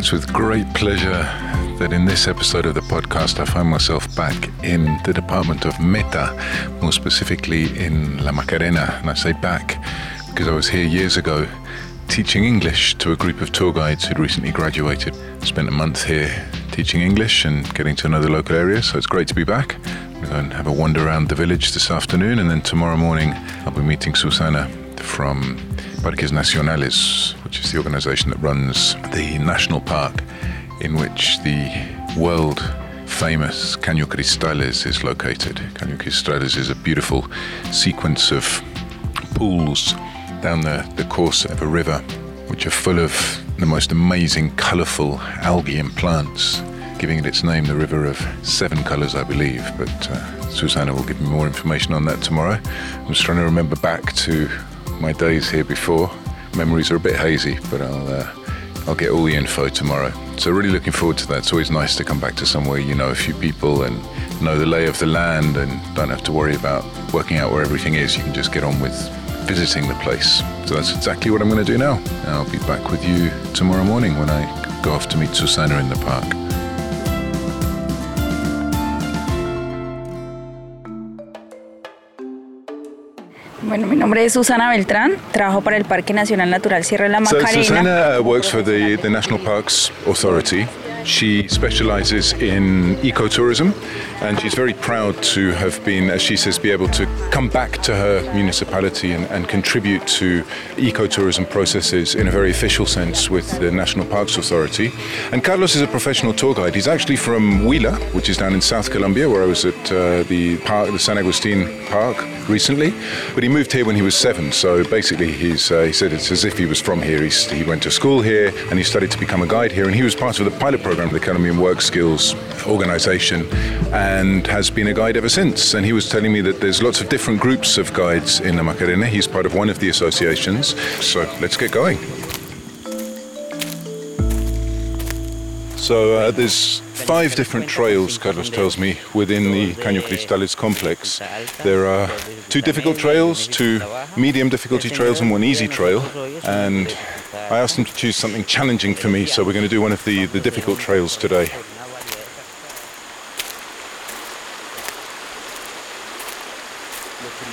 It's with great pleasure that in this episode of the podcast I find myself back in the department of Meta, more specifically in La Macarena. And I say back because I was here years ago teaching English to a group of tour guides who'd recently graduated. Spent a month here teaching English and getting to know the local area, so it's great to be back. We're going to have a wander around the village this afternoon, and then tomorrow morning I'll be meeting Susana from Parques Nacionales, which is the organization that runs the national park in which the world famous Caño Cristales is located. Caño Cristales is a beautiful sequence of pools down the, the course of a river, which are full of the most amazing, colourful algae and plants, giving it its name, the River of Seven Colours, I believe. But uh, Susana will give me more information on that tomorrow. I'm just trying to remember back to my days here before. Memories are a bit hazy, but I'll uh, I'll get all the info tomorrow. So really looking forward to that. It's always nice to come back to somewhere you know a few people and know the lay of the land and don't have to worry about working out where everything is. You can just get on with visiting the place. So that's exactly what I'm going to do now. I'll be back with you tomorrow morning when I go off to meet Susana in the park. Bueno, mi nombre es Susana Beltrán, trabajo para el Parque Nacional Natural Sierra de la So Macarena. Susana uh, works for the, the National Parks Authority. She specializes in ecotourism and she's very proud to have been, as she says, be able to come back to her municipality and, and contribute to ecotourism processes in a very official sense with the National Parks Authority. And Carlos is a professional tour guide. He's actually from Huila, which is down in South Colombia, where I was at uh, the park, the San Agustin Park recently. But he moved here when he was seven, so basically he's, uh, he said it's as if he was from here. He's, he went to school here and he studied to become a guide here, and he was part of the pilot program of the Colombian Work Skills organization and has been a guide ever since. And he was telling me that there's lots of different groups of guides in the Macarena. He's part of one of the associations. So let's get going. So uh, there's five different trails, Carlos tells me, within the Caño Cristales complex. There are two difficult trails, two medium difficulty trails, and one easy trail. And I asked him to choose something challenging for me, so we're going to do one of the, the difficult trails today.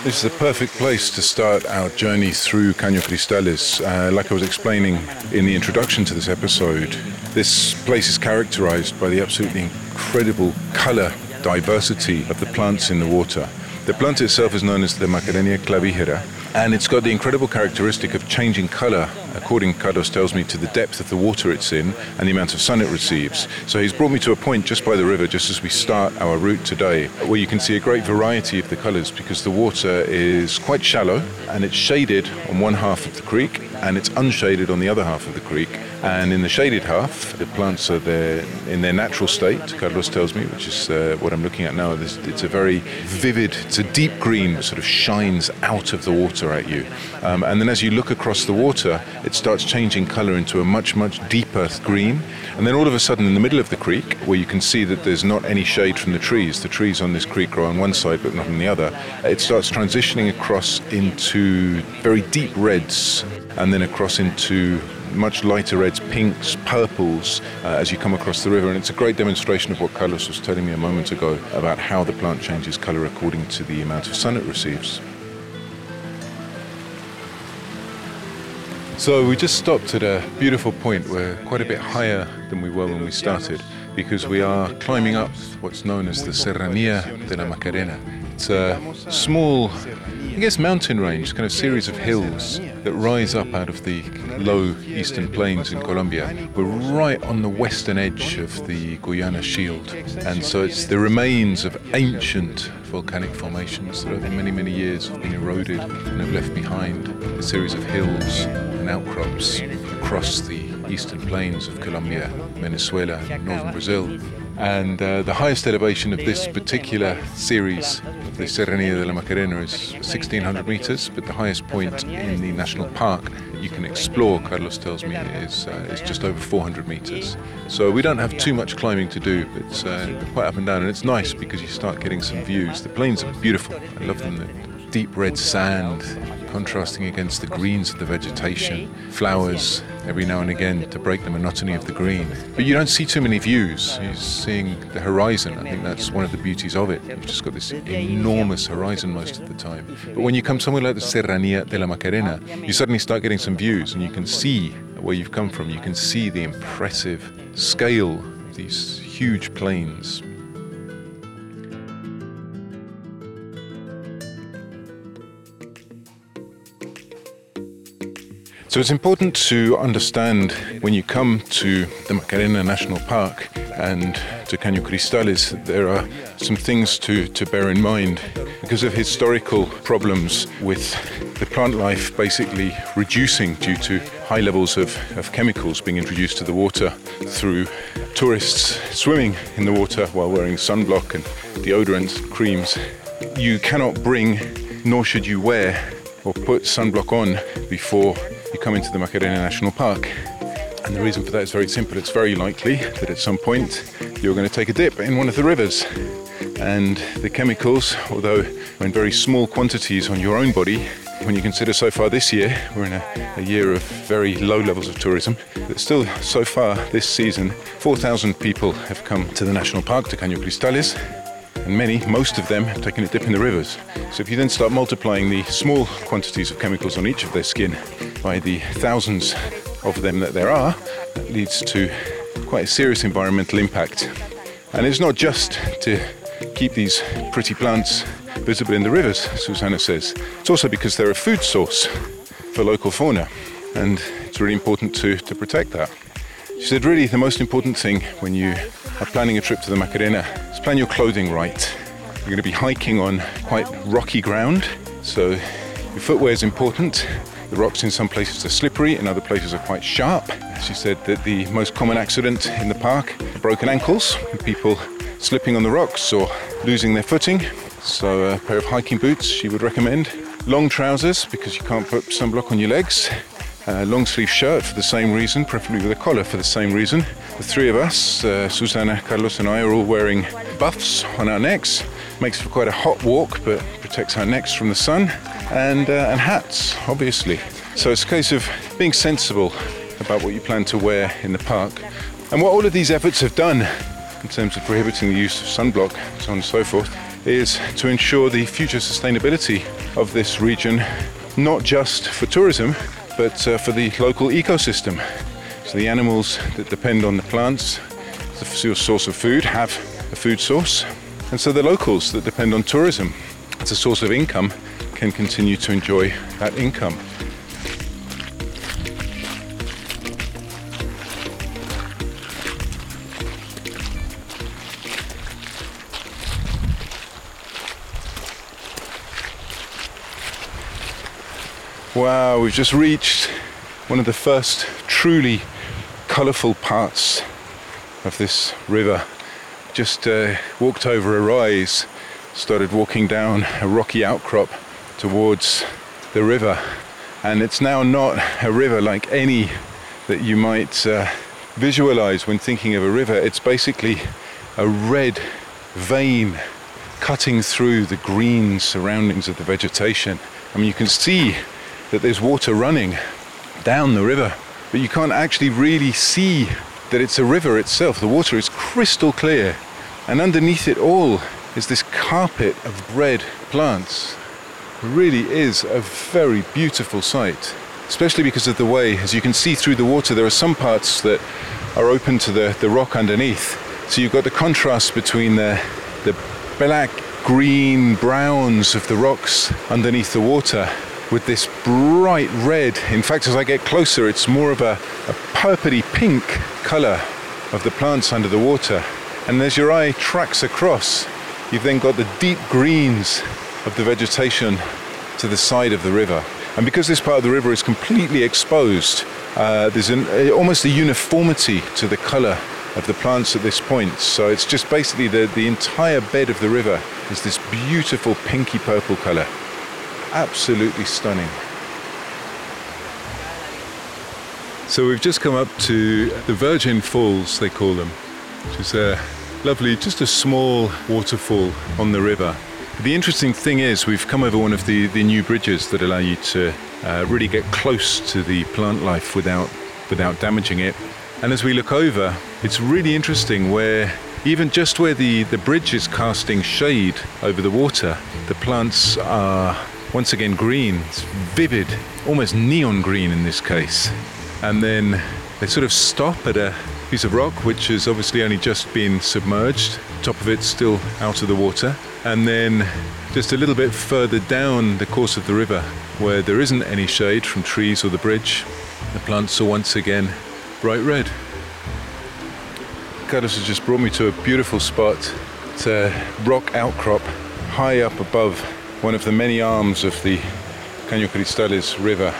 This is a perfect place to start our journey through Caño Cristales. Uh, like I was explaining in the introduction to this episode, this place is characterized by the absolutely incredible color diversity of the plants in the water. The plant itself is known as the Macarenia clavigera, and it's got the incredible characteristic of changing color, according Carlos tells me, to the depth of the water it's in and the amount of sun it receives. So he's brought me to a point just by the river, just as we start our route today, where you can see a great variety of the colors because the water is quite shallow and it's shaded on one half of the creek and it's unshaded on the other half of the creek. And in the shaded half, the plants are there in their natural state, Carlos tells me, which is uh, what I'm looking at now. It's a very vivid, it's a deep green that sort of shines out of the water at you. Um, and then as you look across the water, it starts changing colour into a much, much deeper green. And then all of a sudden, in the middle of the creek, where you can see that there's not any shade from the trees, the trees on this creek grow on one side but not on the other, it starts transitioning across into very deep reds and then across into much lighter reds, pinks, purples uh, as you come across the river. And it's a great demonstration of what Carlos was telling me a moment ago about how the plant changes colour according to the amount of sun it receives. So we just stopped at a beautiful point. We're quite a bit higher than we were when we started because we are climbing up what's known as the Serranía de la Macarena. It's a uh, small I guess mountain range, kind of series of hills that rise up out of the low eastern plains in Colombia. We're right on the western edge of the Guiana Shield, and so it's the remains of ancient volcanic formations that over many, many years have been eroded and have left behind a series of hills and outcrops across the eastern plains of Colombia, Venezuela, and northern Brazil, and uh, the highest elevation of this particular series of the Serranía de la Macarena is 1600 meters, but the highest point in the national park you can explore, Carlos tells me, is, uh, is just over 400 meters. So we don't have too much climbing to do, but it's uh, quite up and down, and it's nice because you start getting some views. The plains are beautiful. I love them. The deep red sand contrasting against the greens of the vegetation, flowers every now and again to break the monotony of the green. But you don't see too many views. You're seeing the horizon. I think that's one of the beauties of it. You've just got this enormous horizon most of the time. But when you come somewhere like the Serranía de la Macarena, you suddenly start getting some views and you can see where you've come from. You can see the impressive scale of these huge plains So it's important to understand when you come to the Macarena National Park and to Caño Cristales, there are some things to, to bear in mind because of historical problems with the plant life basically reducing due to high levels of, of chemicals being introduced to the water through tourists swimming in the water while wearing sunblock and deodorants, creams. You cannot bring, nor should you wear or put sunblock on before you come into the Macarena National Park. And the reason for that is very simple. It's very likely that at some point you're going to take a dip in one of the rivers. And the chemicals, although in very small quantities on your own body, when you consider so far this year, we're in a, a year of very low levels of tourism, but still so far this season, 4,000 people have come to the national park, to Caño Cristales, and many, most of them, have taken a dip in the rivers. So if you then start multiplying the small quantities of chemicals on each of their skin by the thousands of them that there are, that leads to quite a serious environmental impact. And it's not just to keep these pretty plants visible in the rivers, Susana says. It's also because they're a food source for local fauna, and it's really important to, to protect that. She said, really, the most important thing when you are planning a trip to the Macarena is plan your clothing right. You're going to be hiking on quite rocky ground, so your footwear is important. The rocks in some places are slippery, in other places are quite sharp. She said that the most common accident in the park broken ankles, people slipping on the rocks or losing their footing. So, uh, a pair of hiking boots she would recommend. Long trousers because you can't put sunblock on your legs long sleeve shirt for the same reason, preferably with a collar for the same reason. The three of us, uh, Susana, Carlos, and I, are all wearing buffs on our necks. Makes for quite a hot walk, but protects our necks from the sun. And, uh, and hats, obviously. So it's a case of being sensible about what you plan to wear in the park. And what all of these efforts have done, in terms of prohibiting the use of sunblock, so on and so forth, is to ensure the future sustainability of this region, not just for tourism, but uh, for the local ecosystem. So the animals that depend on the plants, the source of food, have a food source. And so the locals that depend on tourism as a source of income can continue to enjoy that income. Wow, we've just reached one of the first truly colourful parts of this river. Just uh, walked over a rise, started walking down a rocky outcrop towards the river, and it's now not a river like any that you might uh, visualize when thinking of a river. It's basically a red vein cutting through the green surroundings of the vegetation. I mean, you can see that there's water running down the river, but you can't actually really see that it's a river itself. The water is crystal clear, and underneath it all is this carpet of red plants. It really is a very beautiful sight, especially because of the way, as you can see through the water, there are some parts that are open to the, the rock underneath. So you've got the contrast between the, the black, green, browns of the rocks underneath the water with this bright red. In fact, as I get closer, it's more of a, a purpley pink colour of the plants under the water. And as your eye tracks across, you've then got the deep greens of the vegetation to the side of the river. And because this part of the river is completely exposed, uh, there's an, almost a uniformity to the colour of the plants at this point. So it's just basically the, the entire bed of the river is this beautiful pinky purple colour. Absolutely stunning. So we've just come up to the Virgin Falls, they call them, which is a lovely, just a small waterfall on the river. The interesting thing is we've come over one of the, the new bridges that allow you to uh, really get close to the plant life without, without damaging it. And as we look over, it's really interesting where even just where the, the bridge is casting shade over the water, the plants are once again green. It's vivid, almost neon green in this case. And then they sort of stop at a piece of rock which has obviously only just been submerged. Top of it still out of the water. And then just a little bit further down the course of the river where there isn't any shade from trees or the bridge, the plants are once again bright red. Carlos has just brought me to a beautiful spot. It's a rock outcrop high up above one of the many arms of the Caño Cristales River,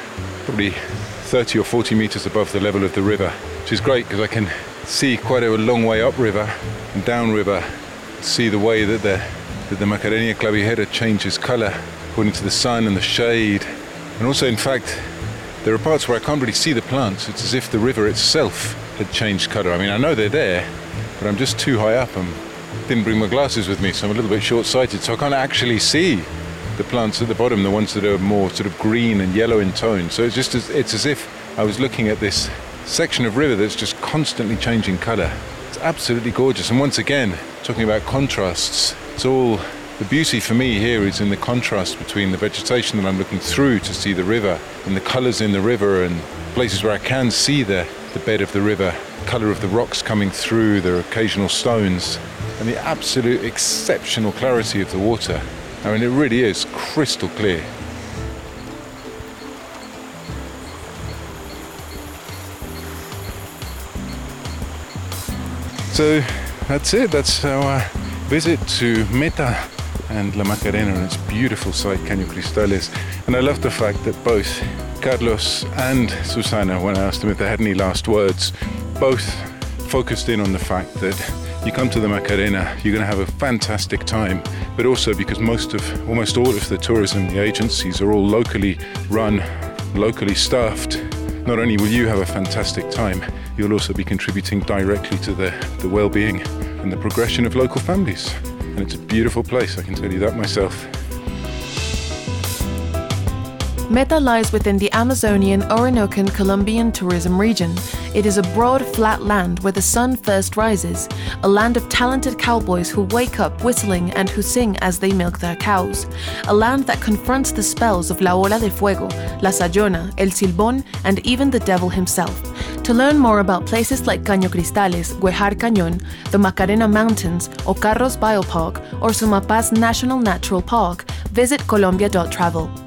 probably 30 or 40 meters above the level of the river, which is great because I can see quite a long way upriver and downriver, see the way that the, that the Macarena clavigera changes color according to the sun and the shade. And also, in fact, there are parts where I can't really see the plants. It's as if the river itself had changed colour. I mean, I know they're there, but I'm just too high up and didn't bring my glasses with me, so I'm a little bit short-sighted, so I can't actually see the plants at the bottom, the ones that are more sort of green and yellow in tone. So it's just as, it's as if I was looking at this section of river that's just constantly changing colour. It's absolutely gorgeous. And once again, talking about contrasts, it's all the beauty for me here is in the contrast between the vegetation that I'm looking through to see the river and the colours in the river and places where I can see the, the bed of the river, colour of the rocks coming through, the occasional stones, and the absolute exceptional clarity of the water. I mean, it really is crystal clear. So that's it. That's our visit to Meta and La Macarena and its beautiful site, Caño Cristales. And I love the fact that both Carlos and Susana, when I asked them if they had any last words, both focused in on the fact that you come to the Macarena, you're going to have a fantastic time, but also because most of, almost all of the tourism the agencies are all locally run, locally staffed. Not only will you have a fantastic time, you'll also be contributing directly to the, the well-being and the progression of local families. And it's a beautiful place, I can tell you that myself. Meta lies within the Amazonian Orinocan Colombian tourism region. It is a broad, flat land where the sun first rises, a land of talented cowboys who wake up whistling and who sing as they milk their cows, a land that confronts the spells of La Bola de Fuego, La Sayona, El Silbón, and even the devil himself. To learn more about places like Caño Cristales, Guejar Cañón, the Macarena Mountains, Ocarros Biopark, or Sumapaz National Natural Park, visit colombia.travel.